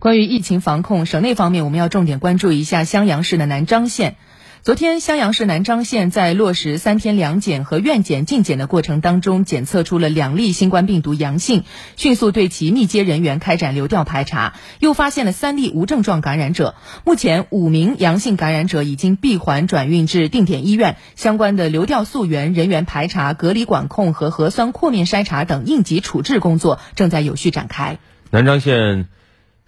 关于疫情防控，省内方面我们要重点关注一下襄阳市的南漳县。昨天，襄阳市南漳县在落实三天两检和院检、进检的过程当中，检测出了两例新冠病毒阳性，迅速对其密接人员开展流调排查，又发现了三例无症状感染者。目前，五名阳性感染者已经闭环转运至定点医院，相关的流调溯源、人员排查、隔离管控和核酸扩面筛查等应急处置工作正在有序展开。南漳县。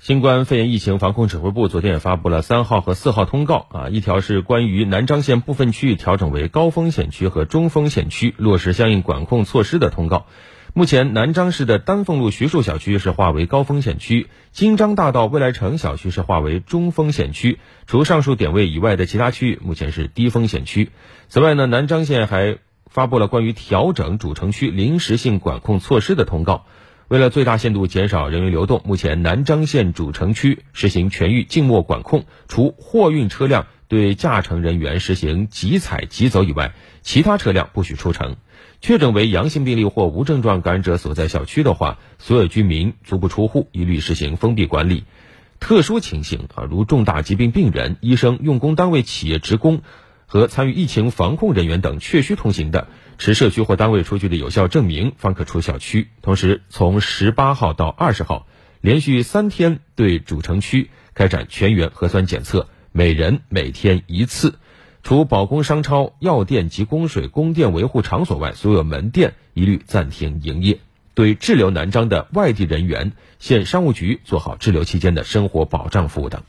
新冠肺炎疫情防控指挥部昨天也发布了三号和四号通告啊，一条是关于南漳县部分区域调整为高风险区和中风险区，落实相应管控措施的通告。目前，南漳市的丹凤路徐树小区是划为高风险区，金章大道未来城小区是划为中风险区，除上述点位以外的其他区域目前是低风险区。此外呢，南漳县还发布了关于调整主城区临时性管控措施的通告。为了最大限度减少人员流动，目前南漳县主城区实行全域静默管控，除货运车辆对驾乘人员实行即采即走以外，其他车辆不许出城。确诊为阳性病例或无症状感染者所在小区的话，所有居民足不出户，一律实行封闭管理。特殊情形啊，如重大疾病病人、医生、用工单位企业职工。和参与疫情防控人员等确需通行的，持社区或单位出具的有效证明方可出小区。同时，从十八号到二十号，连续三天对主城区开展全员核酸检测，每人每天一次。除保供商超、药店及供水供电维护场所外，所有门店一律暂停营业。对滞留南漳的外地人员，县商务局做好滞留期间的生活保障服务等。